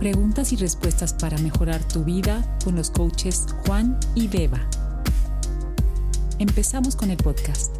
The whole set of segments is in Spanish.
Preguntas y respuestas para mejorar tu vida con los coaches Juan y Beba. Empezamos con el podcast.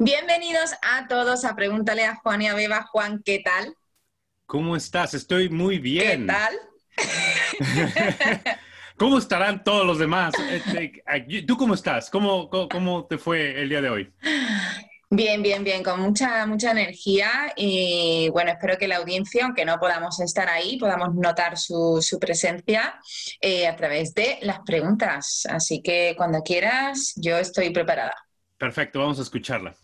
Bienvenidos a todos a Pregúntale a Juan y a Beba. Juan, ¿qué tal? ¿Cómo estás? Estoy muy bien. ¿Qué tal? ¿Cómo estarán todos los demás? Este, ¿Tú cómo estás? ¿Cómo, cómo, te fue el día de hoy? Bien, bien, bien, con mucha, mucha energía y bueno, espero que la audiencia, aunque no podamos estar ahí, podamos notar su, presencia eh, a través de las preguntas. Así que cuando quieras, yo estoy preparada. Perfecto, vamos a escucharla.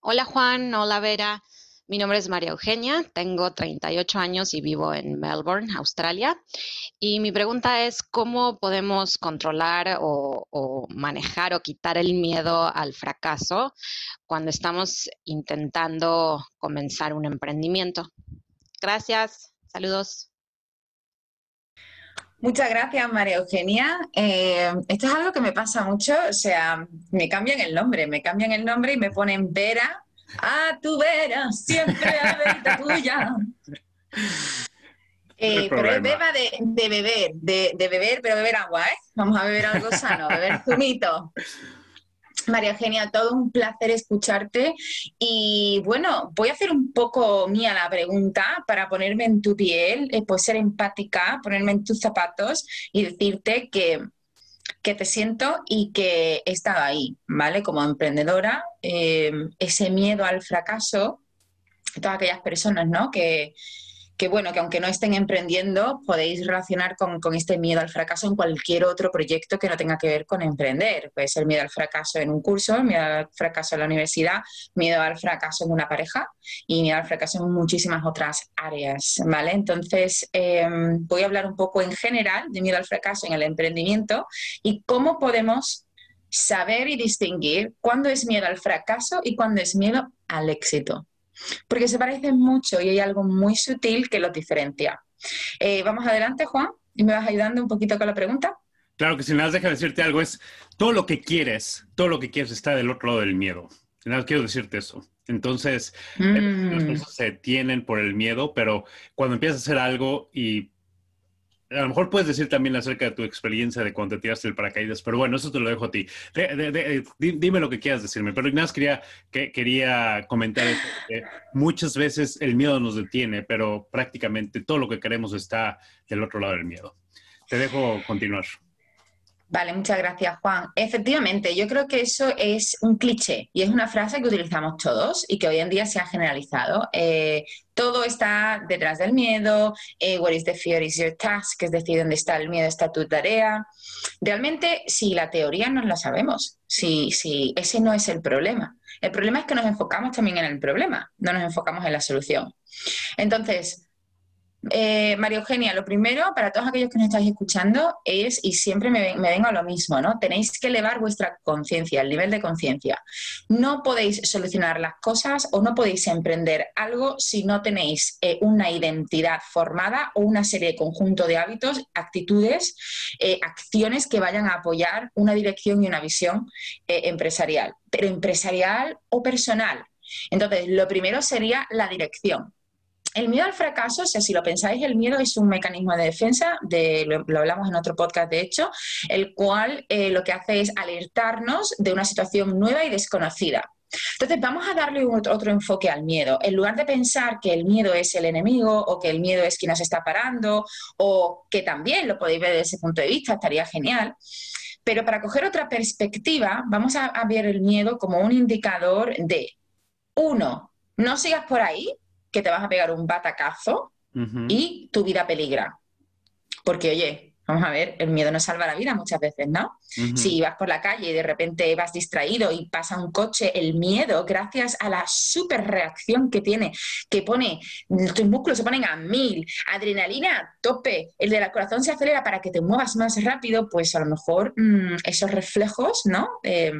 Hola Juan, hola Vera. Mi nombre es María Eugenia, tengo 38 años y vivo en Melbourne, Australia. Y mi pregunta es, ¿cómo podemos controlar o, manejar o quitar el miedo al fracaso cuando estamos intentando comenzar un emprendimiento? Gracias, saludos. Muchas gracias, María Eugenia. Eh, esto es algo que me pasa mucho, o sea, me cambian el nombre, me cambian el nombre y me ponen Vera a tu vera, siempre a tuya. Eh, pero es beba de, beber, de, beber, pero beber agua, ¿eh? Vamos a beber algo sano, beber zumito. María Eugenia, todo un placer escucharte. Y bueno, voy a hacer un poco mía la pregunta para ponerme en tu piel, eh, pues ser empática, ponerme en tus zapatos y decirte que que te siento y que he estado ahí, ¿vale? Como emprendedora, eh, ese miedo al fracaso, todas aquellas personas, ¿no? Que, que bueno, que aunque no estén emprendiendo, podéis relacionar con, este miedo al fracaso en cualquier otro proyecto que no tenga que ver con emprender. Puede ser miedo al fracaso en un curso, miedo al fracaso en la universidad, miedo al fracaso en una pareja y miedo al fracaso en muchísimas otras áreas, ¿vale? Entonces, em, voy a hablar un poco en general de miedo al fracaso en el emprendimiento y cómo podemos saber y distinguir cuándo es miedo al fracaso y cuándo es miedo al éxito porque se parecen mucho y hay algo muy sutil que los diferencia. Eh, vamos adelante, Juan, y me vas ayudando un poquito con la pregunta. Claro que si nada, deja decirte algo, es todo lo que quieres, todo lo que quieres está del otro lado del miedo. Nada, quiero decirte eso. Entonces, eh, las mm. se tienen por el miedo, pero cuando empiezas a hacer algo y a lo mejor puedes decir también acerca de tu experiencia de cuando te tiraste el paracaídas, pero bueno, eso te lo dejo a ti. dime lo que quieras decirme, pero más quería, que, quería comentar que muchas veces el miedo nos detiene, pero prácticamente todo lo que queremos está del otro lado del miedo. Te dejo continuar. Vale, muchas gracias, Juan. Efectivamente, yo creo que eso es un cliché y es una frase que utilizamos todos y que hoy en día se ha generalizado. Eh, todo está detrás del miedo, eh, what is the fear is your task, es decir, dónde está el miedo está tu tarea. Realmente, si la teoría no la sabemos, si, si ese no es el problema. El problema es que nos enfocamos también en el problema, no nos enfocamos en la solución. Entonces, eh, María Eugenia, lo primero para todos aquellos que nos estáis escuchando es, y siempre me, vengo a lo mismo, ¿no? Tenéis que elevar vuestra conciencia, el nivel de conciencia. No podéis solucionar las cosas o no podéis emprender algo si no tenéis eh, una identidad formada o una serie de conjunto de hábitos, actitudes, eh, acciones que vayan a apoyar una dirección y una visión empresarial, pero empresarial o personal. Entonces, lo primero sería la dirección el miedo al fracaso, o sea, si lo pensáis, el miedo es un mecanismo de defensa, de, lo, hablamos en otro podcast de hecho, el cual eh, lo que hace es alertarnos de una situación nueva y desconocida. Entonces, vamos a darle otro, enfoque al miedo. En lugar de pensar que el miedo es el enemigo o que el miedo es quien nos está parando o que también lo podéis ver desde ese punto de vista, estaría genial. Pero para coger otra perspectiva, vamos a ver el miedo como un indicador de, uno, no sigas por ahí, que te vas a pegar un batacazo y tu vida peligra. Porque, oye, vamos a ver, el miedo no salva la vida muchas veces, ¿no? Si vas por la calle y de repente vas distraído y pasa un coche, el miedo, gracias a la super reacción que tiene, que pone, tus músculos se ponen a mil, adrenalina a tope, el de la corazón se acelera para que te muevas más rápido, pues a lo mejor mm, esos reflejos, ¿no? Eh,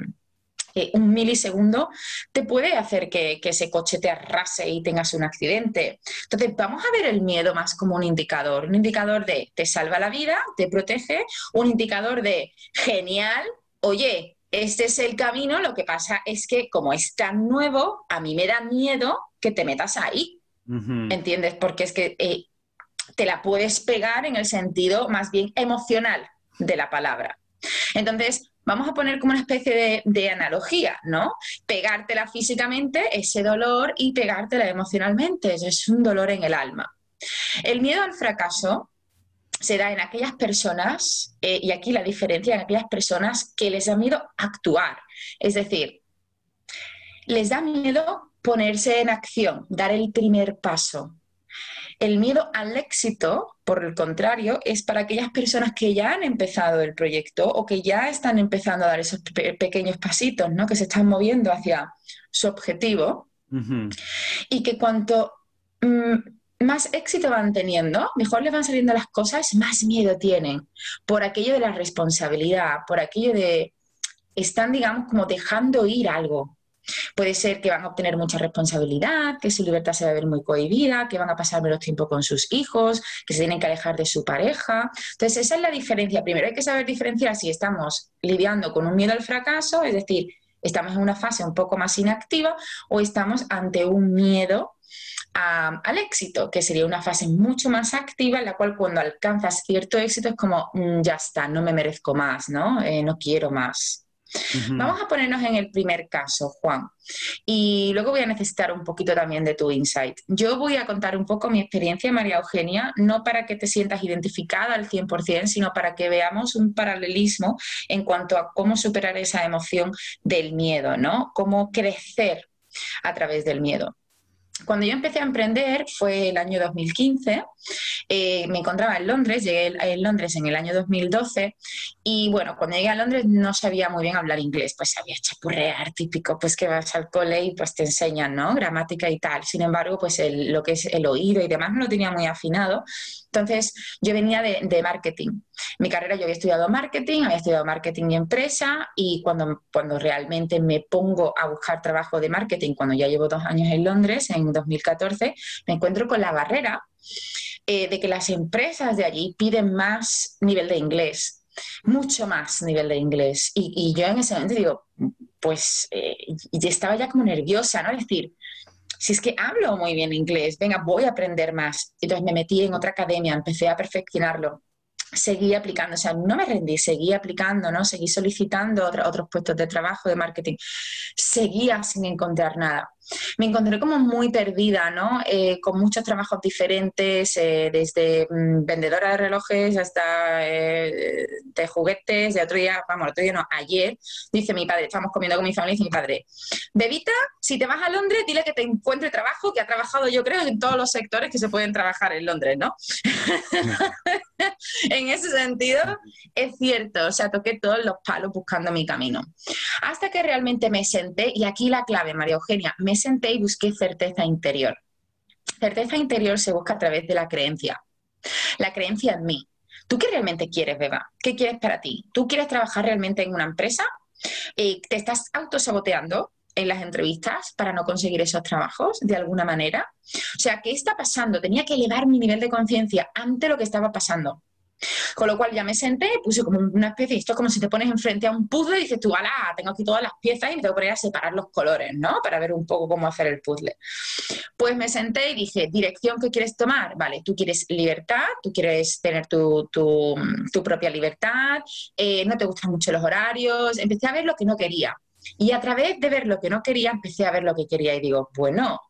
un milisegundo te puede hacer que, ese coche te arrase y tengas un accidente. Entonces, vamos a ver el miedo más como un indicador, un indicador de te salva la vida, te protege, un indicador de genial, oye, este es el camino, lo que pasa es que como es tan nuevo, a mí me da miedo que te metas ahí, ¿entiendes? Porque es que eh, te la puedes pegar en el sentido más bien emocional de la palabra. Entonces, vamos a poner como una especie de, analogía, ¿no? Pegártela físicamente, ese dolor, y pegártela emocionalmente, es un dolor en el alma. El miedo al fracaso se da en aquellas personas, eh, y aquí la diferencia, en aquellas personas que les da miedo actuar. Es decir, les da miedo ponerse en acción, dar el primer paso. El miedo al éxito, por el contrario, es para aquellas personas que ya han empezado el proyecto o que ya están empezando a dar esos pequeños pasitos, ¿no? que se están moviendo hacia su objetivo. Y que cuanto mm, más éxito van teniendo, mejor les van saliendo las cosas, más miedo tienen por aquello de la responsabilidad, por aquello de están, digamos, como dejando ir algo. Puede ser que van a obtener mucha responsabilidad, que su libertad se va a ver muy cohibida, que van a pasar menos tiempo con sus hijos, que se tienen que alejar de su pareja. Entonces, esa es la diferencia. Primero hay que saber diferenciar si estamos lidiando con un miedo al fracaso, es decir, estamos en una fase un poco más inactiva o estamos ante un miedo al éxito, que sería una fase mucho más activa en la cual cuando alcanzas cierto éxito es como, mm, ya está, no me merezco más, ¿no? Eh, no quiero más. Vamos a ponernos en el primer caso, Juan, y luego voy a necesitar un poquito también de tu insight. Yo voy a contar un poco mi experiencia, María Eugenia, no para que te sientas identificada al 100%, sino para que veamos un paralelismo en cuanto a cómo superar esa emoción del miedo, ¿no? Cómo crecer a través del miedo. Cuando yo empecé a emprender fue el año 2015. Eh, me encontraba en Londres, llegué a Londres en el año 2012 y bueno, cuando llegué a Londres no sabía muy bien hablar inglés, pues sabía chapurrear, típico, pues que vas al cole y pues te enseñan, ¿no? Gramática y tal. Sin embargo, pues lo que es el oído y demás no lo tenía muy afinado. Entonces, yo venía de, marketing. Mi carrera, yo había estudiado marketing, había estudiado marketing y empresa, y cuando, cuando realmente me pongo a buscar trabajo de marketing, cuando ya llevo dos años en Londres, en 2014, me encuentro con la barrera eh, de que las empresas de allí piden más nivel de inglés, mucho más nivel de inglés. Y, yo en ese momento digo, pues, eh, estaba ya como nerviosa, ¿no? Es decir, si es que hablo muy bien inglés, venga, voy a aprender más. Entonces me metí en otra academia, empecé a perfeccionarlo seguí aplicando, o sea, no me rendí, seguí aplicando, ¿no? Seguí solicitando otros puestos de trabajo, de marketing, seguía sin encontrar nada. Me encontré como muy perdida, ¿no? Eh, con muchos trabajos diferentes, eh, desde mm, vendedora de relojes hasta eh, de juguetes, de otro día, vamos, otro día no, ayer, dice mi padre, estamos comiendo con mi familia dice mi padre, Bebita, si te vas a Londres, dile que te encuentre trabajo, que ha trabajado yo creo en todos los sectores que se pueden trabajar en Londres, ¿no? en ese sentido, es cierto, o sea, toqué todos los palos buscando mi camino. Hasta que realmente me senté, y aquí la clave, María Eugenia, me senté y busqué certeza interior. Certeza interior se busca a través de la creencia, la creencia en mí. ¿Tú qué realmente quieres, Beba? ¿Qué quieres para ti? ¿Tú quieres trabajar realmente en una empresa? Eh, ¿Te estás autosaboteando? En las entrevistas para no conseguir esos trabajos de alguna manera? O sea, ¿qué está pasando? Tenía que elevar mi nivel de conciencia ante lo que estaba pasando. Con lo cual ya me senté, puse como una especie, esto es como si te pones enfrente a un puzzle y dices tú, ala, tengo aquí todas las piezas y me tengo que poner a separar los colores, ¿no? Para ver un poco cómo hacer el puzzle. Pues me senté y dije, dirección que quieres tomar, vale, tú quieres libertad, tú quieres tener tu, propia libertad, eh, no te gustan mucho los horarios, empecé a ver lo que no quería. Y a través de ver lo que no quería, empecé a ver lo que quería y digo, bueno,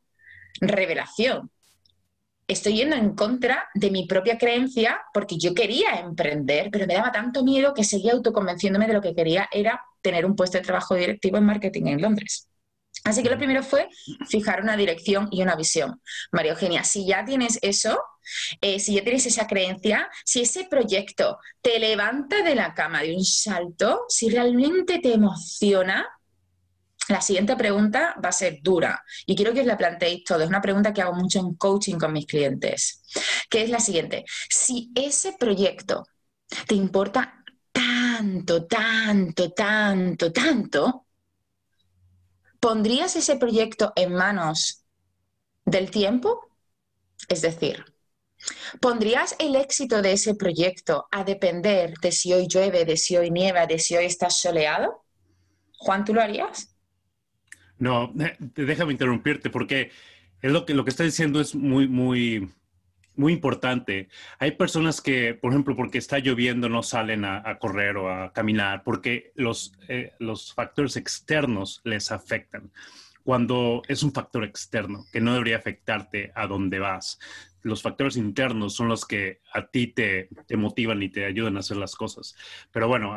revelación, estoy yendo en contra de mi propia creencia porque yo quería emprender, pero me daba tanto miedo que seguía autoconvenciéndome de lo que quería era tener un puesto de trabajo directivo en marketing en Londres. Así que lo primero fue fijar una dirección y una visión. María Eugenia, si ya tienes eso, eh, si ya tienes esa creencia, si ese proyecto te levanta de la cama de un salto, si realmente te emociona, la siguiente pregunta va a ser dura y quiero que os la planteéis todo. Es una pregunta que hago mucho en coaching con mis clientes, que es la siguiente. Si ese proyecto te importa tanto, tanto, tanto, tanto, ¿pondrías ese proyecto en manos del tiempo? Es decir, ¿pondrías el éxito de ese proyecto a depender de si hoy llueve, de si hoy nieva, de si hoy estás soleado? Juan, ¿tú lo harías? No, déjame interrumpirte porque es lo que, lo que está diciendo es muy, muy, muy importante. Hay personas que, por ejemplo, porque está lloviendo no salen a, correr o a caminar porque los, eh, los factores externos les afectan. Cuando es un factor externo que no debería afectarte a dónde vas. Los factores internos son los que a ti te, te motivan y te ayudan a hacer las cosas. Pero bueno,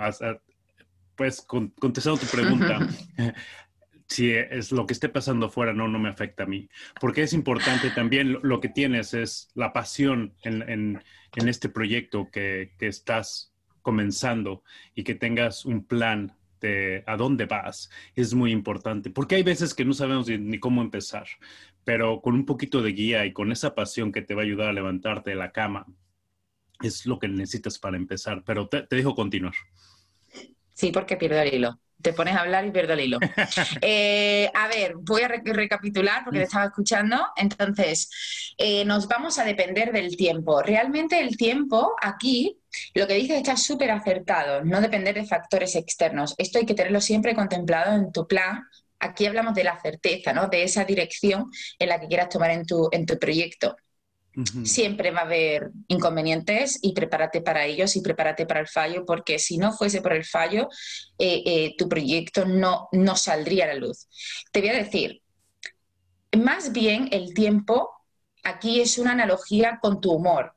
pues contestando tu pregunta, si es lo que esté pasando afuera, no, no me afecta a mí. Porque es importante también lo, que tienes es la pasión en, este proyecto que, estás comenzando y que tengas un plan de a dónde vas. Es muy importante. Porque hay veces que no sabemos ni, cómo empezar, pero con un poquito de guía y con esa pasión que te va a ayudar a levantarte de la cama, es lo que necesitas para empezar. Pero te, te dejo continuar. Sí, porque pierdo el hilo te pones a hablar y pierdo el hilo. Eh, a ver, voy a recapitular porque te estaba escuchando. Entonces, eh, nos vamos a depender del tiempo. Realmente el tiempo aquí, lo que dices está súper acertado, no depender de factores externos. Esto hay que tenerlo siempre contemplado en tu plan. Aquí hablamos de la certeza, ¿no? De esa dirección en la que quieras tomar en tu, en tu proyecto. Siempre va a haber inconvenientes y prepárate para ellos y prepárate para el fallo, porque si no fuese por el fallo, eh, eh, tu proyecto no, no saldría a la luz. Te voy a decir, más bien el tiempo aquí es una analogía con tu humor.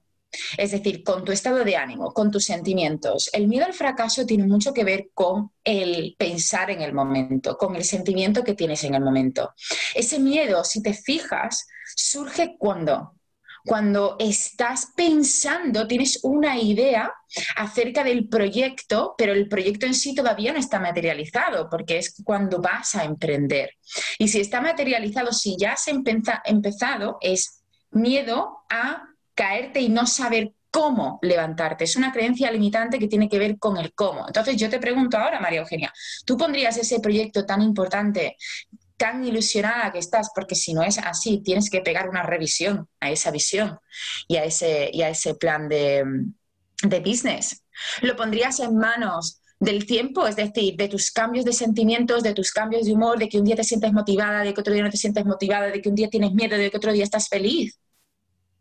Es decir, con tu estado de ánimo, con tus sentimientos. El miedo al fracaso tiene mucho que ver con el pensar en el momento, con el sentimiento que tienes en el momento. Ese miedo, si te fijas, surge cuando cuando estás pensando, tienes una idea acerca del proyecto, pero el proyecto en sí todavía no está materializado, porque es cuando vas a emprender. Y si está materializado, si ya has empezado, es miedo a caerte y no saber cómo levantarte. Es una creencia limitante que tiene que ver con el cómo. Entonces yo te pregunto ahora, María Eugenia, ¿tú pondrías ese proyecto tan importante tan ilusionada que estás, porque si no es así, tienes que pegar una revisión a esa visión y a ese, y a ese plan de, de business. Lo pondrías en manos del tiempo, es decir, de tus cambios de sentimientos, de tus cambios de humor, de que un día te sientes motivada, de que otro día no te sientes motivada, de que un día tienes miedo, de que otro día estás feliz.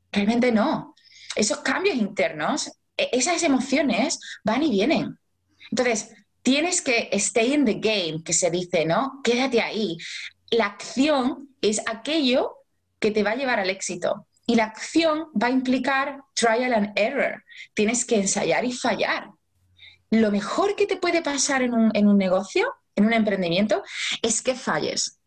Realmente no. Esos cambios internos, e, esas emociones van y vienen. Entonces, tienes que stay in the game, que se dice, ¿no? Quédate ahí. La acción es aquello que te va a llevar al éxito. Y la acción va a implicar trial and error. Tienes que ensayar y fallar. Lo mejor que te puede pasar en un, en un negocio, en un emprendimiento, es que falles.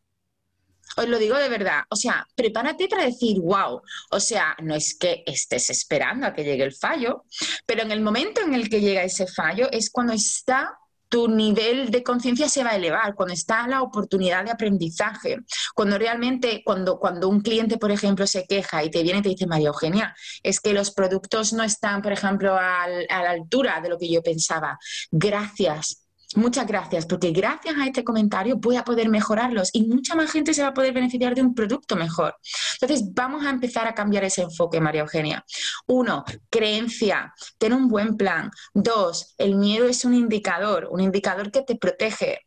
Os lo digo de verdad. O sea, prepárate para decir, wow. O sea, no es que estés esperando a que llegue el fallo, pero en el momento en el que llega ese fallo es cuando está tu nivel de conciencia se va a elevar, cuando está la oportunidad de aprendizaje, cuando realmente, cuando, cuando un cliente, por ejemplo, se queja y te viene y te dice, María Eugenia, es que los productos no están, por ejemplo, a la altura de lo que yo pensaba. Gracias Muchas gracias, porque gracias a este comentario voy a poder mejorarlos y mucha más gente se va a poder beneficiar de un producto mejor. Entonces, vamos a empezar a cambiar ese enfoque, María Eugenia. Uno, creencia, ten un buen plan. Dos, el miedo es un indicador, un indicador que te protege.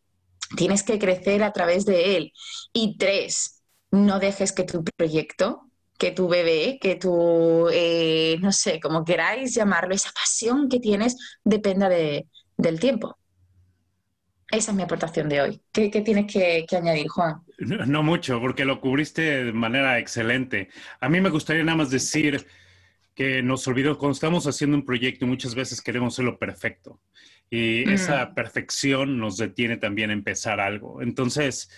Tienes que crecer a través de él. Y tres, no dejes que tu proyecto, que tu bebé, que tu, eh, no sé, como queráis llamarlo, esa pasión que tienes, dependa del tiempo. Esa es mi aportación de hoy. ¿Qué, tienes que, añadir, Juan? No, mucho, porque lo cubriste de manera excelente. A mí me gustaría nada más decir que nos olvidó, cuando estamos haciendo un proyecto, muchas veces queremos hacerlo perfecto. Y esa perfección nos detiene también a empezar algo. Entonces,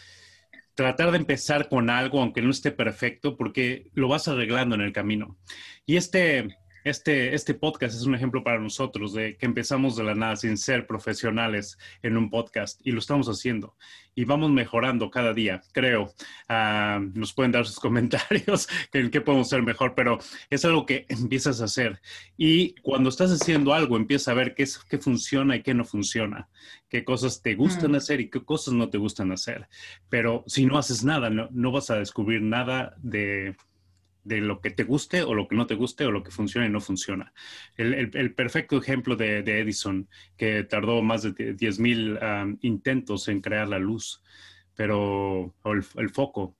tratar de empezar con algo, aunque no esté perfecto, porque lo vas arreglando en el camino. Y este, este, este podcast es un ejemplo para nosotros de que empezamos de la nada sin ser profesionales en un podcast y lo estamos haciendo y vamos mejorando cada día, creo. Ah, nos pueden dar sus comentarios en qué podemos ser mejor, pero es algo que empiezas a hacer. Y cuando estás haciendo algo, empiezas a ver qué, es, qué funciona y qué no funciona, qué cosas te gustan mm. hacer y qué cosas no te gustan hacer. Pero si no haces nada, no vas a descubrir nada de de lo que te guste o lo que no te guste o lo que funciona y no funciona. El, perfecto ejemplo de, Edison, que tardó más de 10.000 intentos en crear la luz, pero, o el, foco.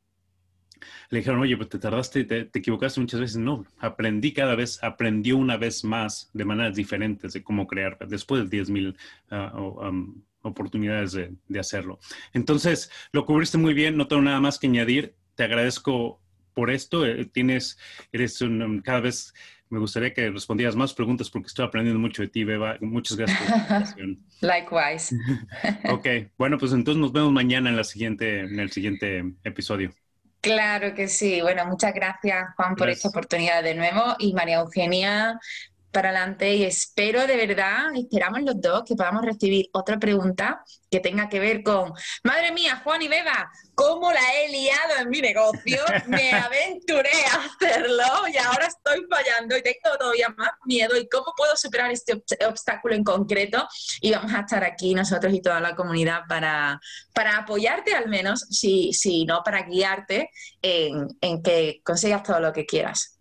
Le dijeron, oye, pues te tardaste, te, te, equivocaste muchas veces. No, aprendí cada vez, aprendió una vez más de maneras diferentes de cómo crear después de 10.000 uh, oportunidades de, de, hacerlo. Entonces, lo cubriste muy bien, no tengo nada más que añadir. Te agradezco por esto. Eh, tienes, eres un, cada vez me gustaría que respondieras más preguntas porque estoy aprendiendo mucho de ti, Beba. Muchas gracias por la invitación. Likewise. ok, bueno, pues entonces nos vemos mañana en, la siguiente, en el siguiente episodio. Claro que sí. Bueno, muchas gracias, Juan, por esta oportunidad de nuevo. Y María Eugenia, para adelante y espero de verdad, esperamos los dos que podamos recibir otra pregunta que tenga que ver con, madre mía, Juan y Beba, ¿cómo la he liado en mi negocio? Me aventuré a hacerlo y ahora estoy fallando y tengo todavía más miedo y cómo puedo superar este obstáculo en concreto y vamos a estar aquí nosotros y toda la comunidad para, para apoyarte al menos, si, si no para guiarte en, en que consigas todo lo que quieras.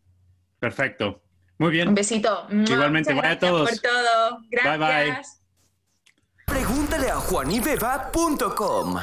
Perfecto. Muy bien. Un besito. Igualmente, vaya a todos. por todo. Gracias. Bye bye. Pregúntale a juanibeba.com.